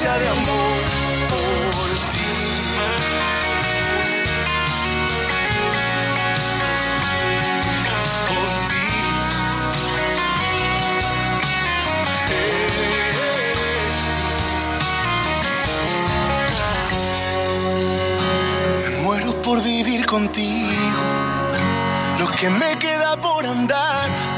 de amor por ti. Por ti. Me muero por vivir contigo, lo que me queda por andar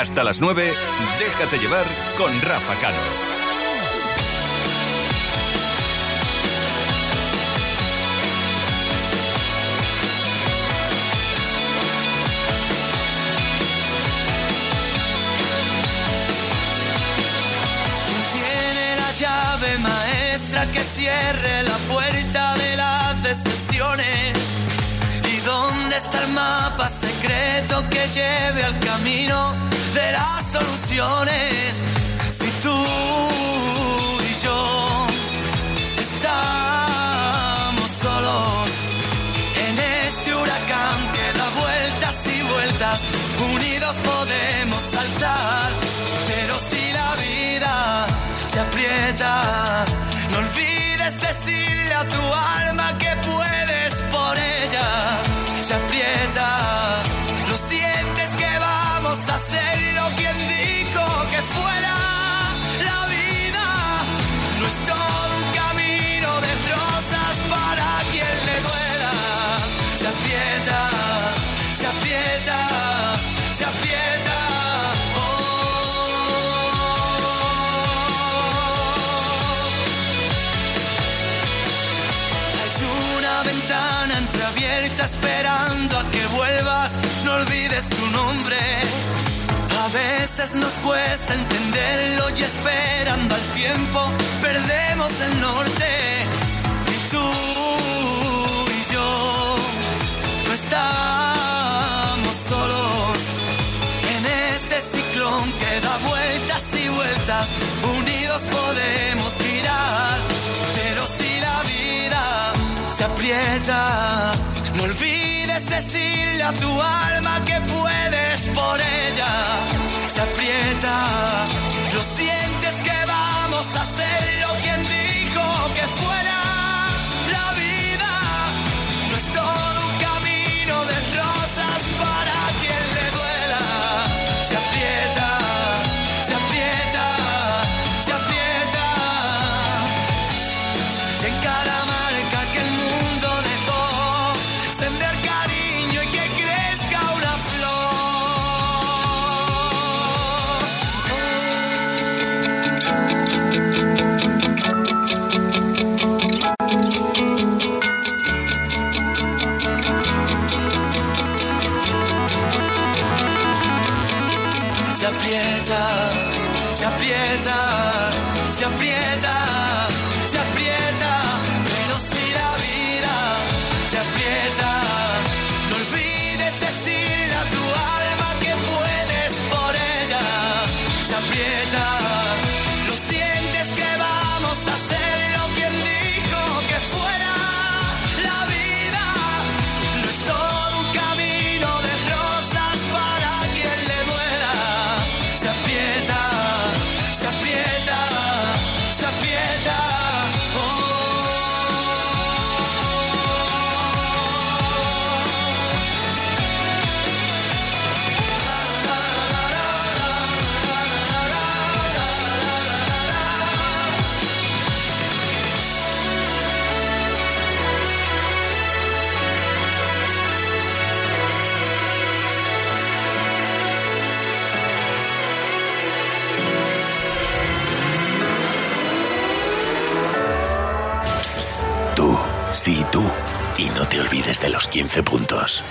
Hasta las 9, déjate llevar con Rafa Cano. Maestra que cierre la puerta de las decisiones. ¿Y dónde está el mapa secreto que lleve al camino de las soluciones? Si tú y yo estamos solos en este huracán que da vueltas y vueltas, unidos podemos saltar. Pero si la vida te aprieta, no olvides decirle a tu alma que puedes por ella. Se aprieta, esperando a que vuelvas. No olvides tu nombre. A veces nos cuesta entenderlo y esperando al tiempo perdemos el norte. Y tú y yo no estamos solos en este ciclón que da vueltas y vueltas. Unidos podemos girar, pero si la vida te aprieta, no olvides decirle a tu alma que puedes por ella. Se aprieta, lo sientes que vamos a hacerlo. pietà, aprieta, pietà, aprieta. 15 puntos.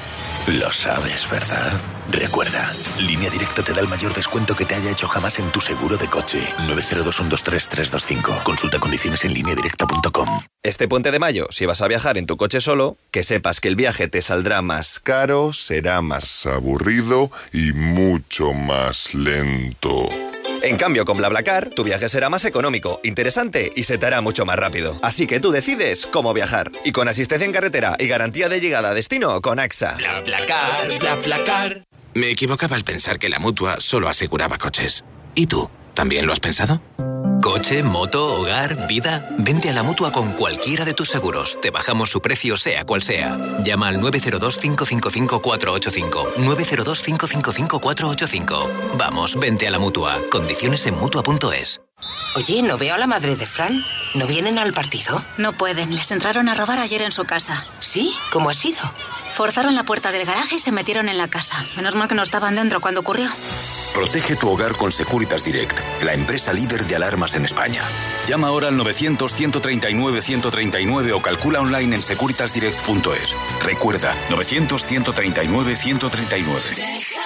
Lo sabes, ¿verdad? Recuerda, Línea Directa te da el mayor descuento que te haya hecho jamás en tu seguro de coche. 902-123-325. Consulta condiciones en lineadirecta.com. Este puente de mayo, si vas a viajar en tu coche solo, que sepas que el viaje te saldrá más caro, será más aburrido y mucho más lento. En cambio, con BlaBlaCar, tu viaje será más económico, interesante y se te hará mucho más rápido. Así que tú decides cómo viajar. Y con asistencia en carretera y garantía de llegada a destino con AXA. BlaBlaCar, BlaBlaCar. Me equivocaba al pensar que la mutua solo aseguraba coches. ¿Y tú? ¿También lo has pensado? Coche, moto, hogar, vida. Vente a la mutua con cualquiera de tus seguros. Te bajamos su precio, sea cual sea. Llama al 902-555-485. 902-555-485. Vamos, vente a la mutua. Condiciones en mutua.es. Oye, ¿no veo a la madre de Fran? ¿No vienen al partido? No pueden. Les entraron a robar ayer en su casa. ¿Sí? ¿Cómo ha sido? Forzaron la puerta del garaje y se metieron en la casa. Menos mal que no estaban dentro cuando ocurrió. Protege tu hogar con Securitas Direct, la empresa líder de alarmas en España. Llama ahora al 900-139-139 o calcula online en securitasdirect.es. Recuerda, 900-139-139.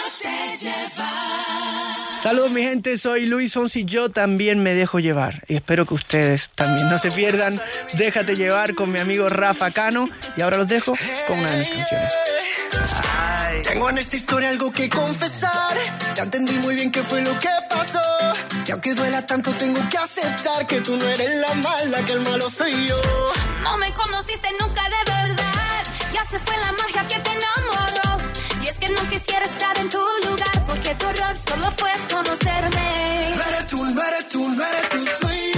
Saludos mi gente, soy Luis Fonsi, yo también me dejo llevar y espero que ustedes también no se pierdan. Déjate llevar con mi amigo Rafa Cano y ahora los dejo con una de mis canciones. tengo en esta historia algo que confesar, ya entendí muy bien qué fue lo que pasó y aunque duela tanto tengo que aceptar que tú no eres la mala, que el malo soy yo. No me conociste nunca de verdad, ya se fue la magia que te enamoró y es que no quisiera estar en tu lugar porque tu error solo fue conocerme. No eres tú, no eres tú, no eres tú,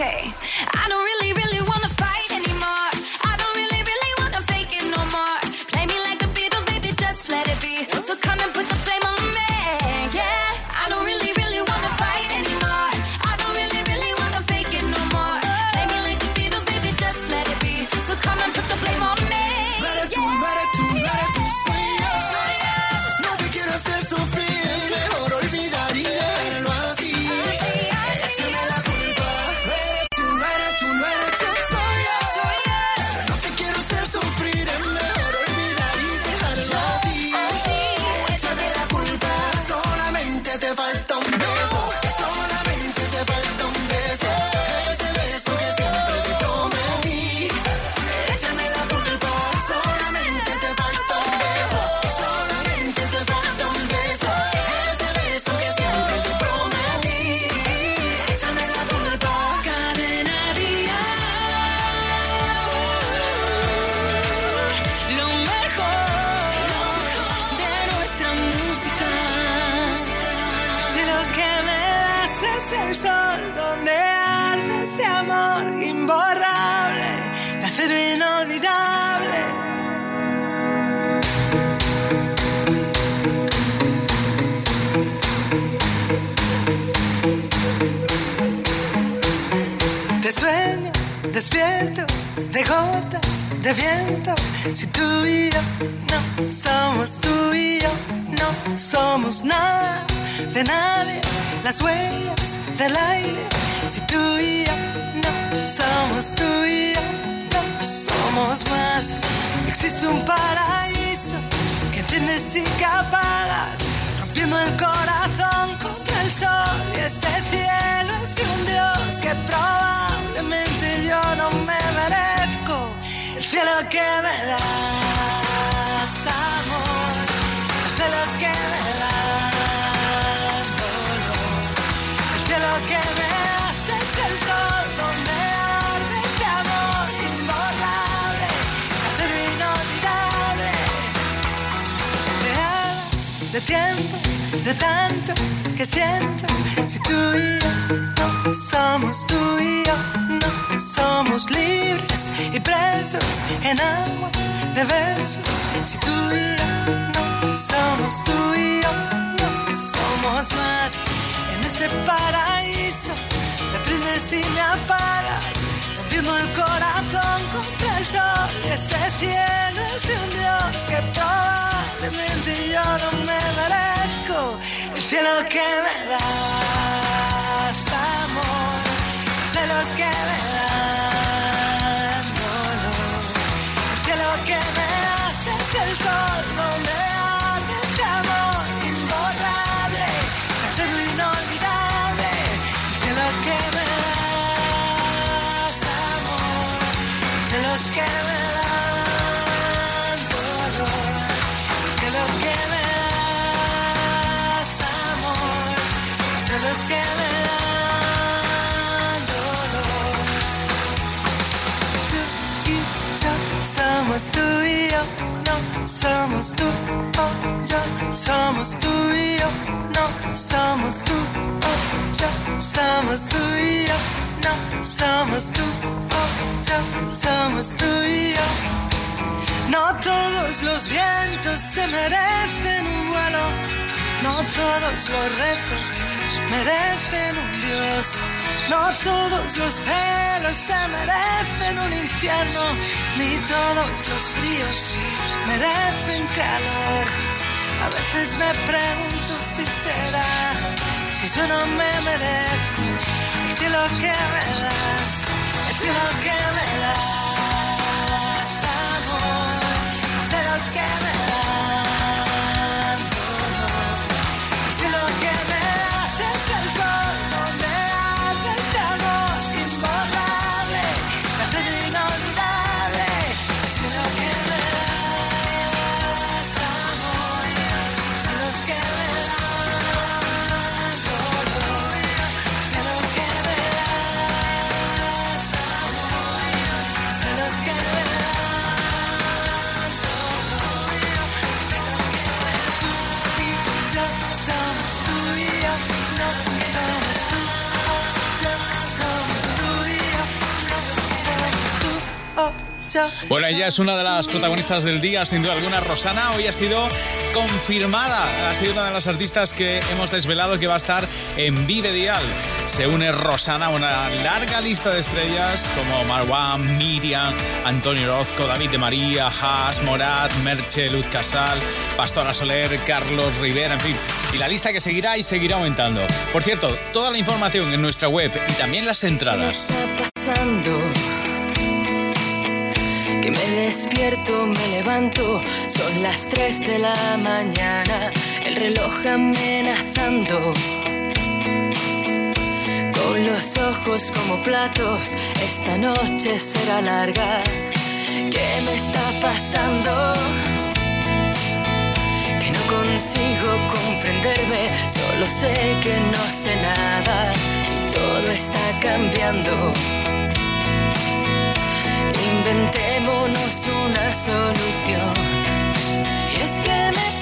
Okay, Existe un paraíso que enciendes y que apagas, rompiendo el corazón contra el sol. Y este cielo es de un Dios que probablemente yo no me merezco. El cielo que me das, tú y yo no somos tú y yo, no somos libres y presos en agua de besos. Si tú y yo no somos tú y yo, no somos más en este paraíso. Me prendes y me apagas, rompiendo el corazón contra el sol. Este cielo es de un Dios que probablemente yo no me merezco. El cielo que me das, amor, el cielo que me das, dolor. El cielo que me das es el sol donde somos tú o yo, somos tú y yo, no somos tú o yo, somos tú y yo, no somos tú o yo, somos tú y yo. No todos los vientos se merecen un vuelo, no todos los rezos merecen un Dios, no todos los celos se merecen un infierno, ni todos los fríos merecen calor. A veces me pregunto si será que yo no me merezco el cielo que me das, el cielo que me das, amor, el cielo que me das, Bueno, ella es una de las protagonistas del día, sin duda alguna. Rosana hoy ha sido confirmada. Ha sido una de las artistas que hemos desvelado que va a estar en Vive Dial. Se une Rosana a una larga lista de estrellas como Marwan, Miriam, Antonio Orozco, David de María, Haas, Morat, Merche, Luz Casal, Pastora Soler, Carlos Rivera, en fin. Y la lista que seguirá y seguirá aumentando. Por cierto, toda la información en nuestra web y también las entradas. pasando. Que me despierto, me levanto, son las 3 de la mañana, el reloj amenazando. Con los ojos como platos, esta noche será larga. ¿Qué me está pasando? Que no consigo comprenderme, solo sé que no sé nada. Todo está cambiando. Inventémonos una solución. Y es que me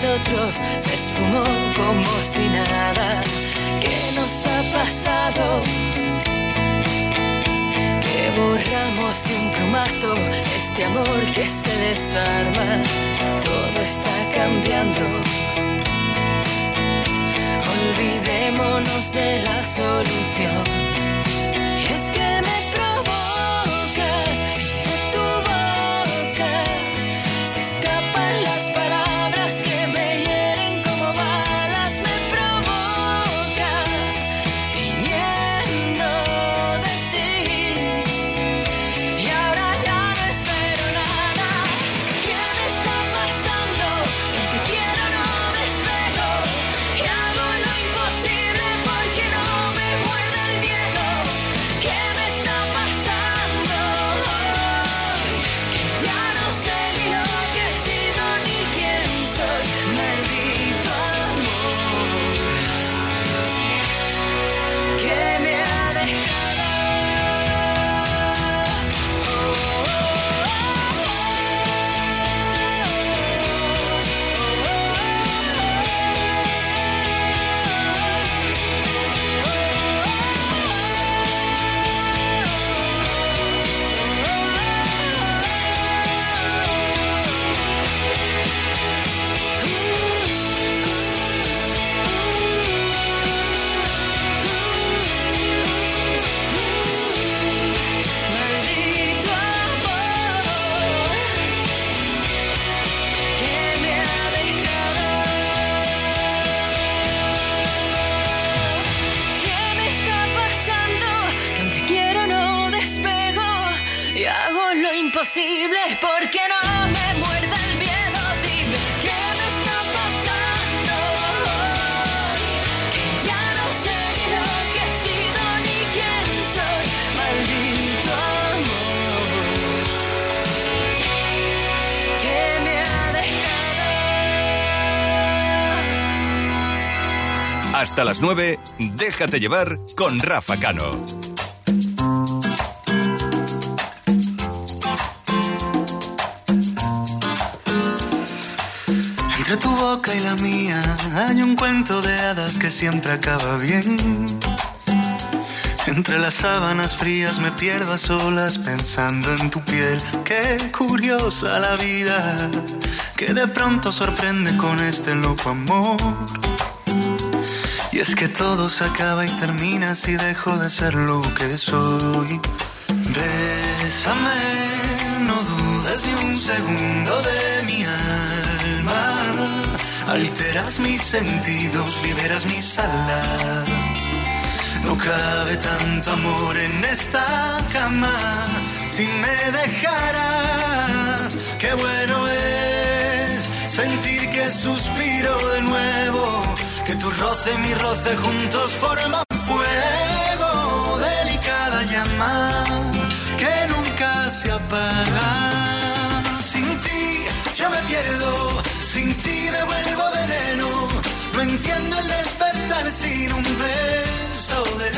nosotros se esfumó como si nada. ¿Qué nos ha pasado? Que borramos de un plumazo este amor que se desarma. Todo está cambiando. Olvidémonos de la solución. Hasta las 9, déjate llevar con Rafa Cano. Entre tu boca y la mía hay un cuento de hadas que siempre acaba bien. Entre las sábanas frías me pierdo a solas pensando en tu piel. Qué curiosa la vida que de pronto sorprende con este loco amor. Y es que todo se acaba y termina si dejo de ser lo que soy. Bésame, no dudes ni un segundo de mi alma. Alteras mis sentidos, liberas mis alas. No cabe tanto amor en esta cama. Si me dejaras, qué bueno es sentir que suspiro de nuevo. Que tu roce y mi roce juntos forman fuego. Delicada llama que nunca se apaga. Sin ti yo me pierdo, sin ti me vuelvo veneno. No entiendo el despertar sin un beso de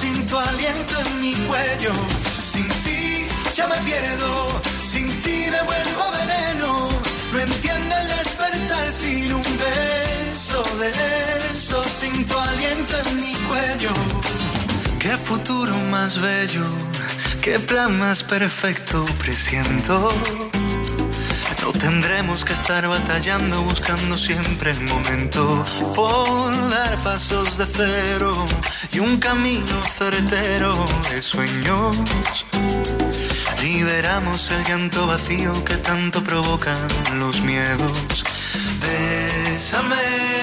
sin tu aliento en mi cuello. Sin ti yo me pierdo, sin ti me vuelvo veneno. No entiendo el despertar sin un beso de beso, sin tu aliento en mi cuello. Qué futuro más bello, qué plan más perfecto presiento. No tendremos que estar batallando, buscando siempre el momento por dar pasos de cero y un camino certero de sueños. Liberamos el llanto vacío que tanto provocan los miedos. Bésame,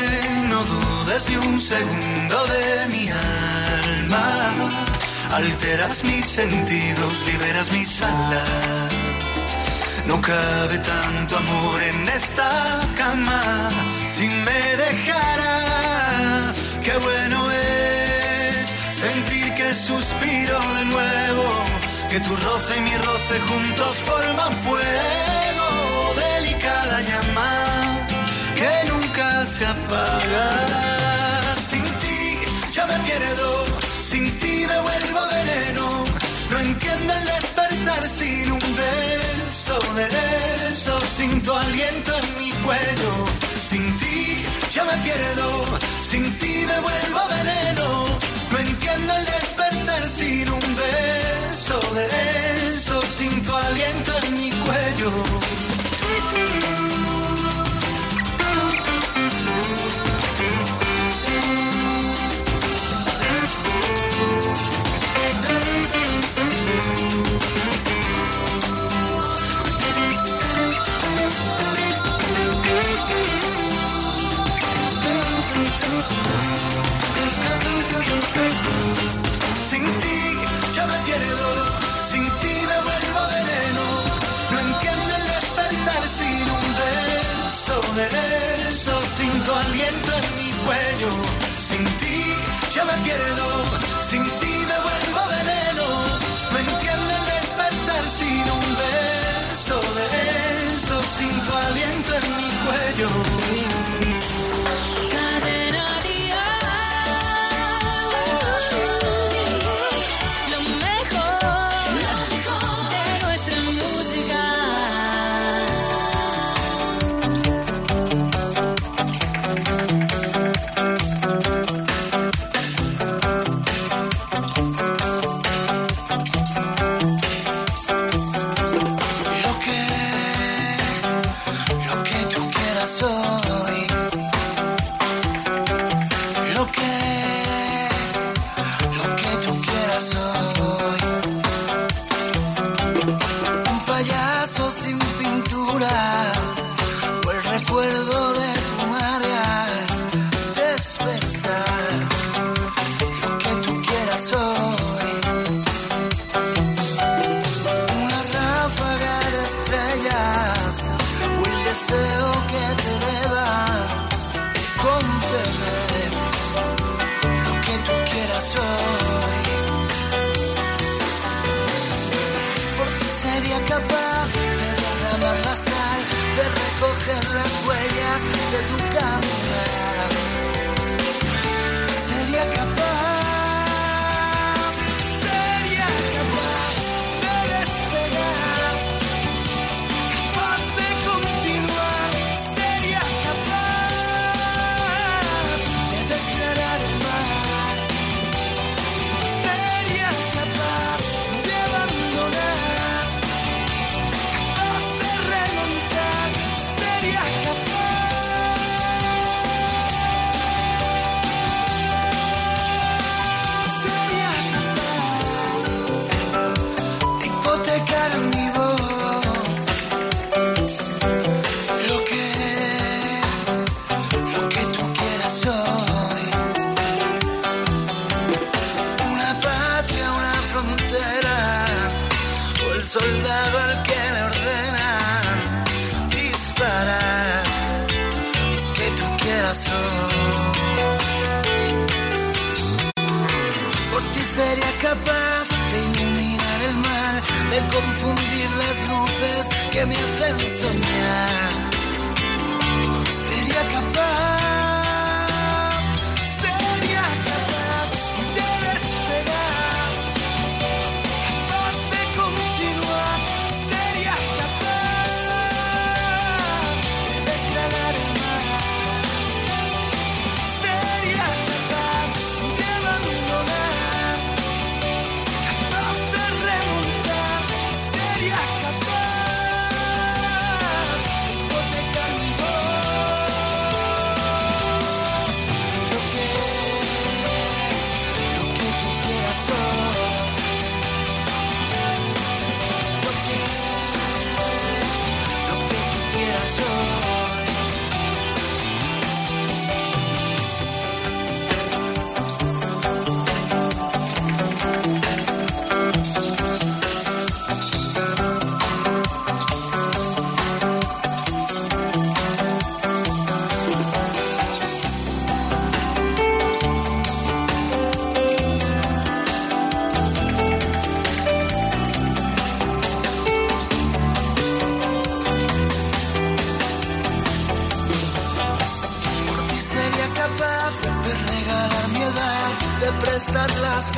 dudes ni un segundo de mi alma. Alteras mis sentidos, liberas mis alas. No cabe tanto amor en esta cama. Si me dejaras, qué bueno es sentir que suspiro de nuevo. Que tu roce y mi roce juntos forman fuego. Sin ti yo me pierdo, sin ti me vuelvo veneno. No entiendo el despertar sin un beso de beso. Sin tu aliento en mi cuello, sin ti yo me pierdo, sin ti me vuelvo veneno. No entiendo el despertar sin un beso de beso. Sin tu aliento en mi cuello. Sin ti yo me pierdo, sin ti me vuelvo veneno. No entiendo el despertar sin un beso, de beso, sin tu aliento en mi cuello.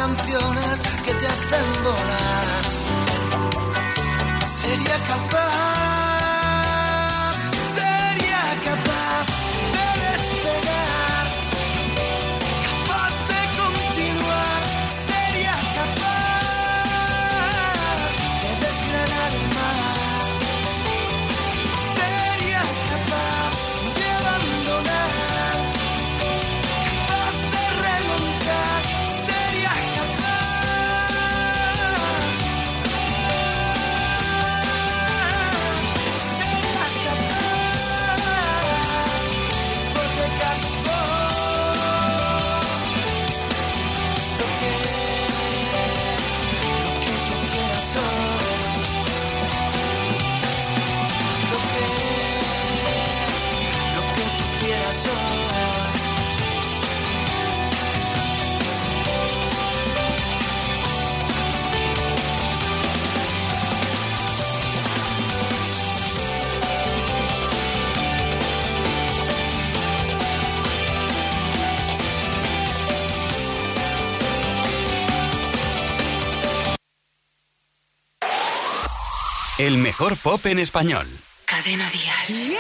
Canciones que te hacen volar. Sería capaz, en español. Cadena Dial.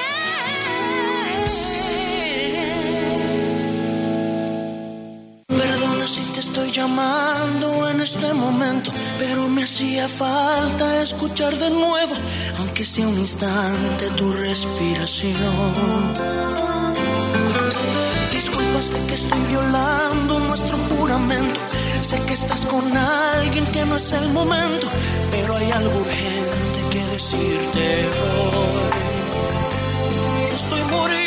Perdona si te estoy llamando en este momento, pero me hacía falta escuchar de nuevo, aunque sea un instante, tu respiración. Disculpa, sé que estoy violando nuestro juramento, sé que estás con alguien que no es el momento, pero hay algo urgente que decirte hoy. Estoy muriendo,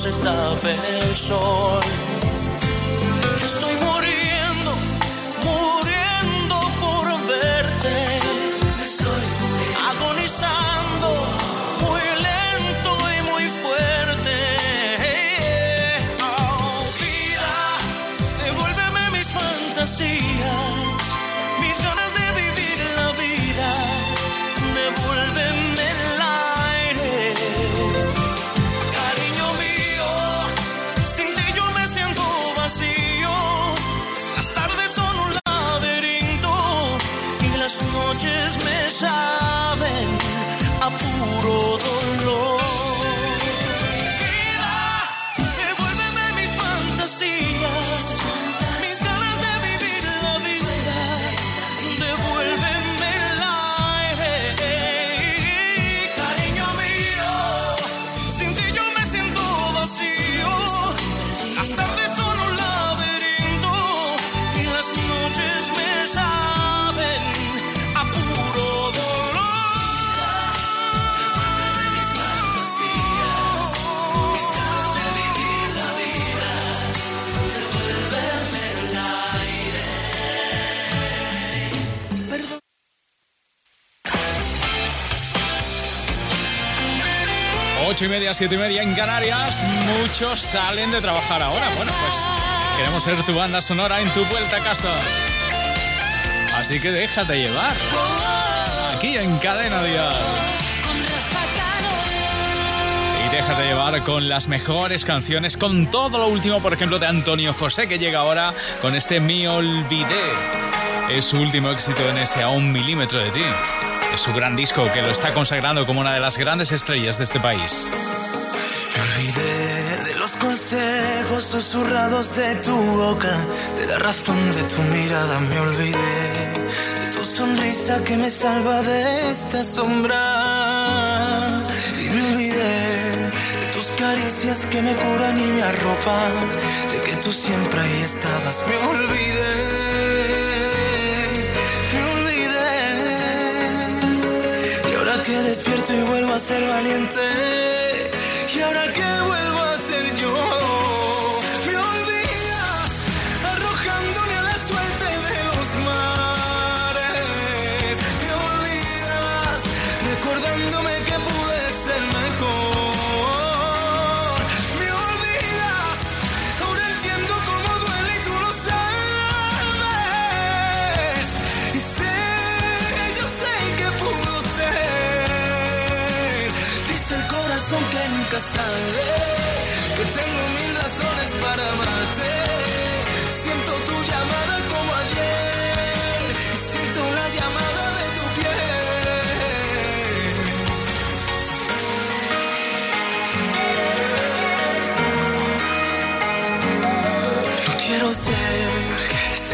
se tape el sol. 8 y media, 7 y media en Canarias, muchos salen de trabajar ahora. Bueno, pues queremos ser tu banda sonora en tu vuelta a casa. Así que déjate llevar. Aquí en Cadena Dial déjate llevar con las mejores canciones, con todo lo último, por ejemplo, de Antonio José, que llega ahora con este Me Olvidé. Es su último éxito en ese a un milímetro de ti. Es su gran disco que lo está consagrando como una de las grandes estrellas de este país. Me olvidé de los consejos susurrados de tu boca, de la razón de tu mirada me olvidé, de tu sonrisa que me salva de esta sombra. Y me olvidé de tus caricias que me curan y me arropan, de que tú siempre ahí estabas. Me olvidé, despierto y vuelvo a ser valiente.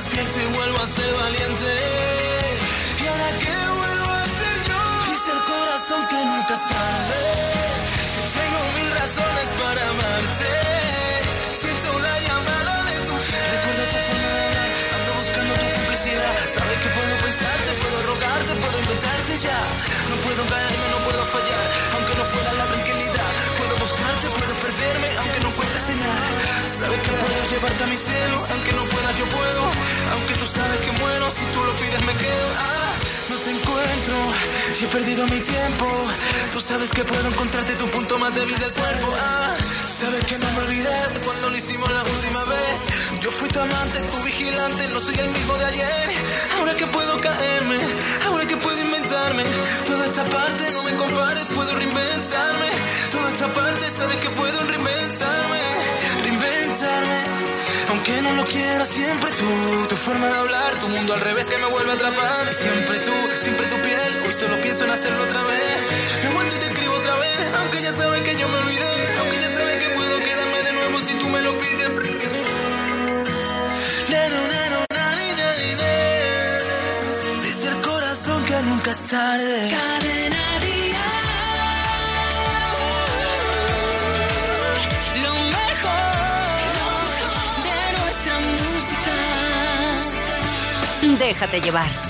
despierto y vuelvo a ser valiente. Y ahora que vuelvo a ser yo. Dice el corazón que nunca es tengo mil razones para amarte. Siento la llamada de tu. Recuerdo tu forma de hablar. Ando buscando tu complicidad. Sabes que puedo pensarte, puedo rogarte, puedo inventarte ya. No puedo caerme, no puedo fallar. Aunque no fuera la tranquilidad. Buscarte, perderme, aunque no señal. Sabes que puedo llevarte a mi cielo. Aunque no pueda, yo puedo. Aunque tú sabes que muero, si tú lo pides, me quedo. Ah, no te encuentro y he perdido mi tiempo. Tú sabes que puedo encontrarte tu punto más débil del cuerpo. Ah, sabes que no me olvidé cuando lo hicimos la última vez. Yo fui tu amante, tu vigilante, no soy el mismo de ayer. Ahora que puedo caerme, ahora que puedo inventarme. Toda esta parte no me compares, puedo reinventarme. Toda esta parte sabes que puedo reinventarme, reinventarme. Aunque no lo quiera, siempre tú, tu forma de hablar, tu mundo al revés que me vuelve a atrapar. Y siempre tú, siempre tu piel, hoy solo pienso en hacerlo otra vez. Me aguanto y te escribo otra vez, aunque ya sabes que yo nunca es tarde. Cadena Lo mejor de nuestra música. Déjate llevar.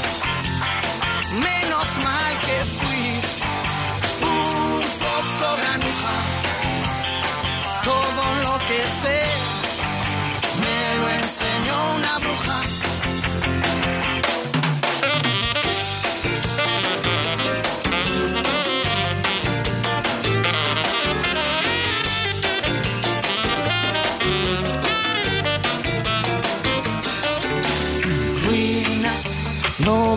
Menos mal que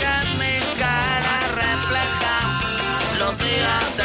que en mi cara refleja Los días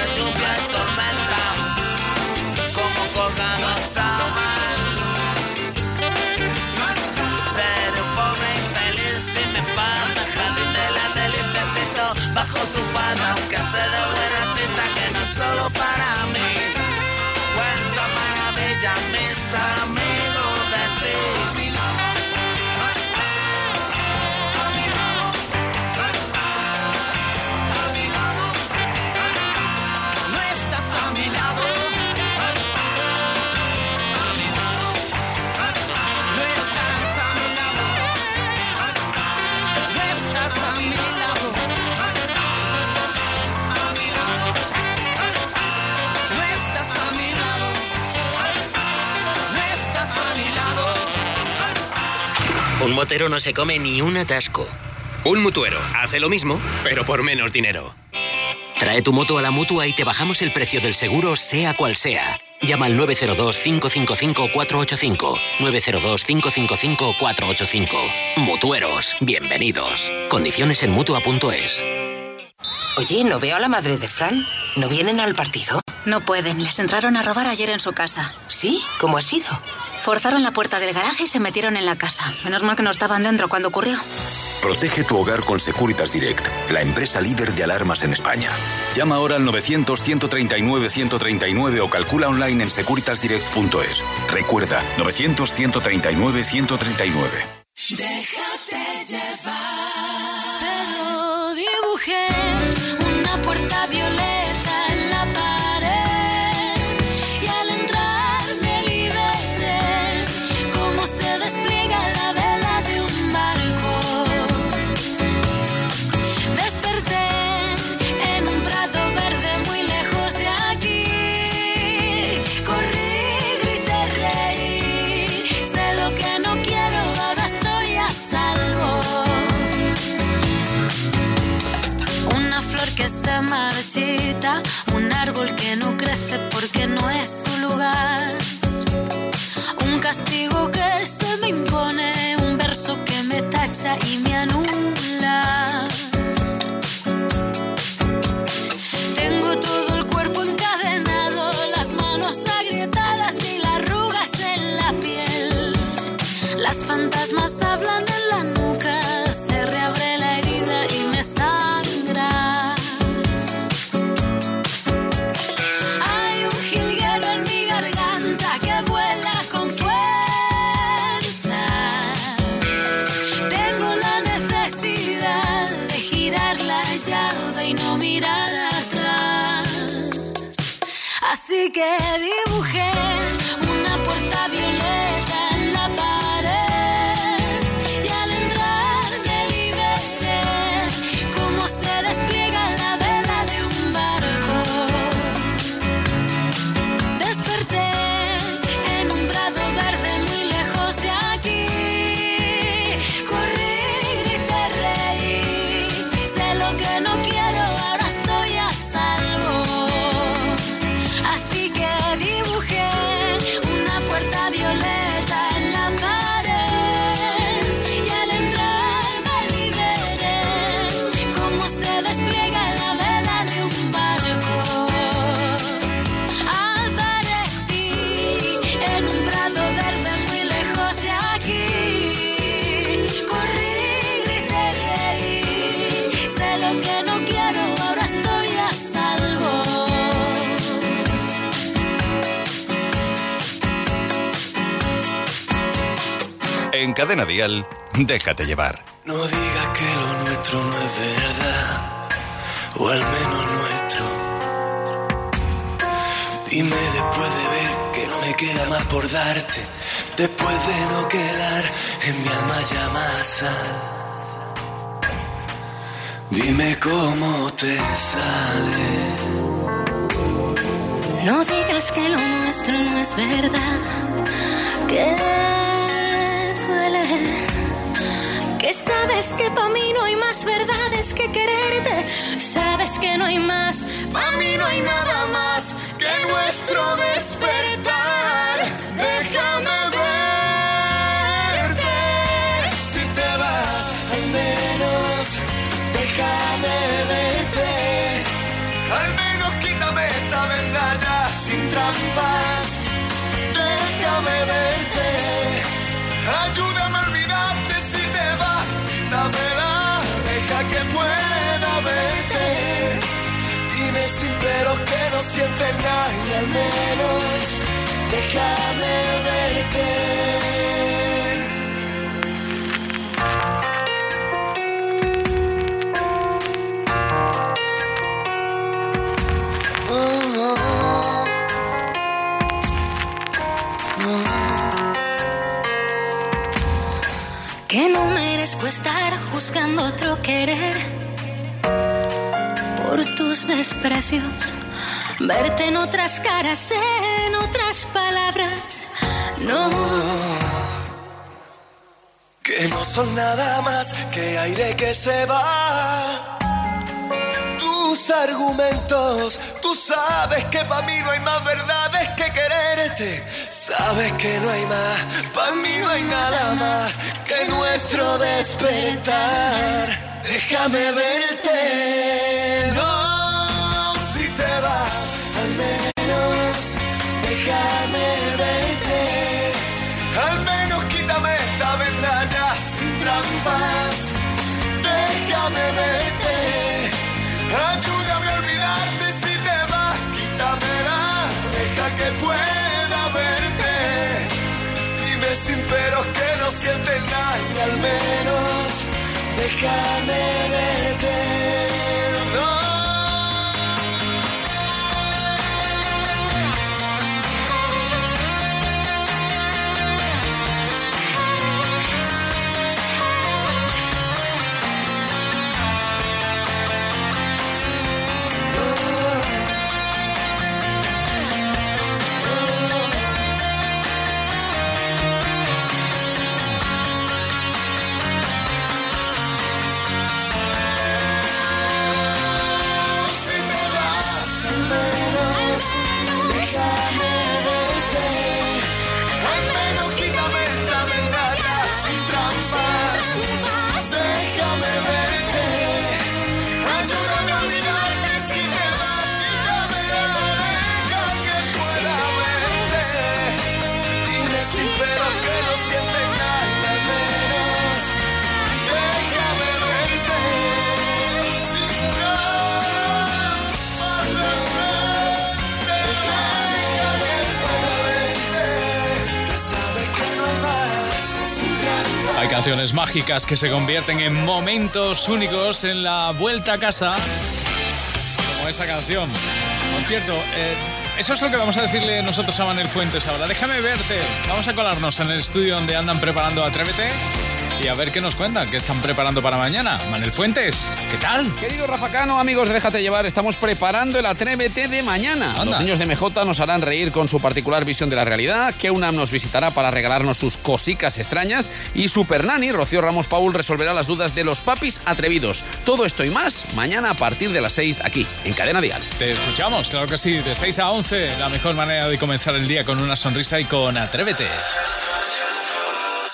motero no se come ni un atasco. Un mutuero hace lo mismo, pero por menos dinero. Trae tu moto a la mutua y te bajamos el precio del seguro, sea cual sea. Llama al 902-555-485. 902-555-485. Mutueros, bienvenidos. Condiciones en mutua.es. Oye, ¿no veo a la madre de Fran? ¿No vienen al partido? No pueden, les entraron a robar ayer en su casa. ¿Sí? ¿Cómo ha sido? Forzaron la puerta del garaje y se metieron en la casa. Menos mal que no estaban dentro cuando ocurrió. Protege tu hogar con Securitas Direct, la empresa líder de alarmas en España. Llama ahora al 900-139-139 o calcula online en securitasdirect.es. Recuerda, 900-139-139. Déjate llevar. Pero dibujé una puerta violeta que dibujé En Cadena Dial, déjate llevar. No digas que lo nuestro no es verdad, o al menos nuestro. Dime después de ver que no me queda más por darte, después de no quedar en mi alma ya más sal. Dime cómo te sale. No digas que lo nuestro no es verdad, que Que sabes que para mí no hay más verdades que quererte. Sabes que no hay más, para mí no hay nada más que nuestro despertar. Déjame verte. Si te vas, al menos déjame verte. Al menos quítame esta verdad ya sin trampas. Déjame verte. Ayúdame Dime sin peros que no sientes nada al menos déjame verte. Que no merezco estar juzgando otro querer por tus desprecios. Verte en otras caras, en otras palabras. No. Que no son nada más que aire que se va. Tus argumentos, tú sabes que para mí no hay más verdades que quererte. Sabes que no hay más, para mí no hay nada más que nuestro despertar. Déjame verte, no, si te vas, al menos déjame verte. Al menos quítame esta verdad ya sin trampas. Déjame verte. Ayúdame a olvidarte si te vas. Quítamela. Deja que pueda verte. Dime sin peros que no sientes nada al menos déjame verte. Canciones mágicas que se convierten en momentos únicos en la vuelta a casa, como esta canción. Por cierto, eh, eso es lo que vamos a decirle nosotros a Manel Fuentes ahora. Déjame verte. Vamos a colarnos en el estudio donde andan preparando Atrévete y a ver qué nos cuentan, qué están preparando para mañana. Manel Fuentes, ¿qué tal? Querido Rafa Cano, amigos Déjate Llevar, estamos preparando el Atrévete de mañana. Los niños de MJ nos harán reír con su particular visión de la realidad, que UNAM nos visitará para regalarnos sus cosicas extrañas y Super Nani, Rocío Ramos Paul, resolverá las dudas de los papis atrevidos. Todo esto y más mañana a partir de las 6 aquí, en Cadena Dial. Te escuchamos, claro que sí, de 6 a 11, la mejor manera de comenzar el día con una sonrisa y con Atrévete.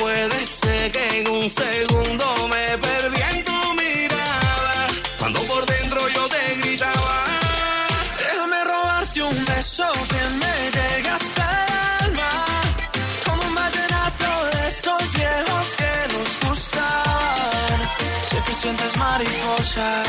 Puede ser que en un segundo me perdí en tu mirada. Cuando por dentro yo te gritaba. Déjame robarte un beso que me llegue hasta el alma. Como un vallenato de esos viejos que nos gustaban. Sé que sientes mariposas,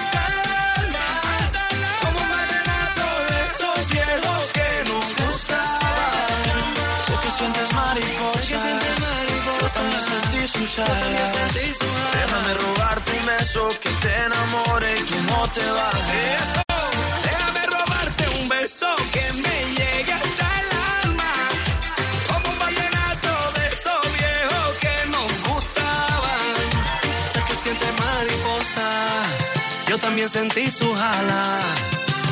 Sé que sientes mariposas. Yo también sentí sus alas. Déjame robarte un beso que te enamore y no te vayas. Déjame robarte un beso que me llegue hasta el alma. Como un vallenato de esos viejos que nos gustaban. Sé que sientes mariposa, yo también sentí su jala.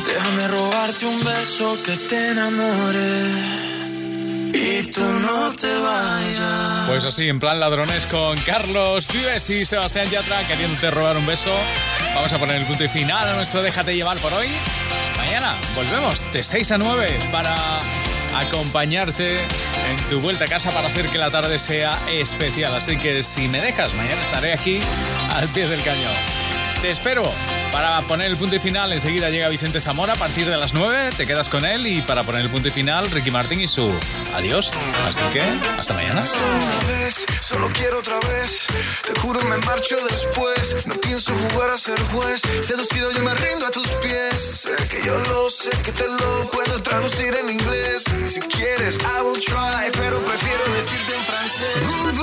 Déjame robarte un beso que te enamore. No te vayas. Pues así, en plan ladrones con Carlos Vives y Sebastián Yatra queriéndote robar un beso. Vamos a poner el punto y final a nuestro Déjate llevar por hoy. Mañana volvemos de 6 a 9 para acompañarte en tu vuelta a casa para hacer que la tarde sea especial. Así que si me dejas, mañana estaré aquí al pie del cañón. Te espero para poner el punto y final. Enseguida llega Vicente Zamora a partir de las 9. Te quedas con él y para poner el punto y final, Ricky Martin y su adiós. Así que hasta mañana. Una vez, solo quiero otra vez. Te juro me marcho después. No pienso jugar a ser juez. Seducido yo me rindo a tus pies. Sé que yo lo sé, que te lo puedo traducir en inglés. Si quieres, I will try, pero prefiero decirte en francés.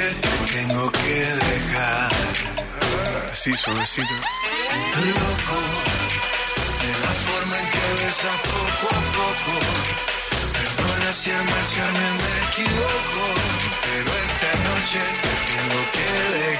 Noche te tengo que dejar. Así suavecito. Loco es la forma en que besas poco a poco. Perdona si al marcharme me equivoco, pero esta noche te tengo que dejar.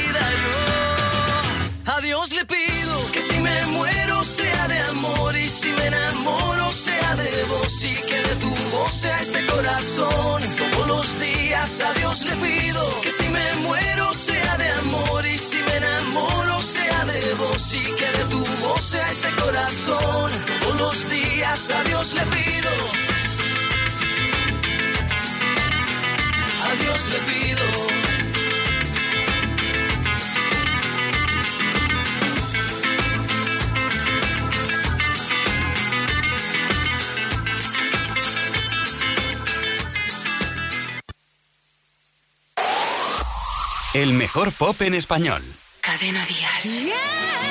corazón. Todos los días a Dios le pido. A Dios le pido. El mejor pop en español. Cadena Dial. tus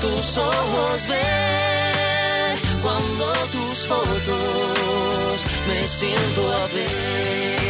tus ojos ver cuando tus fotos me siento a ver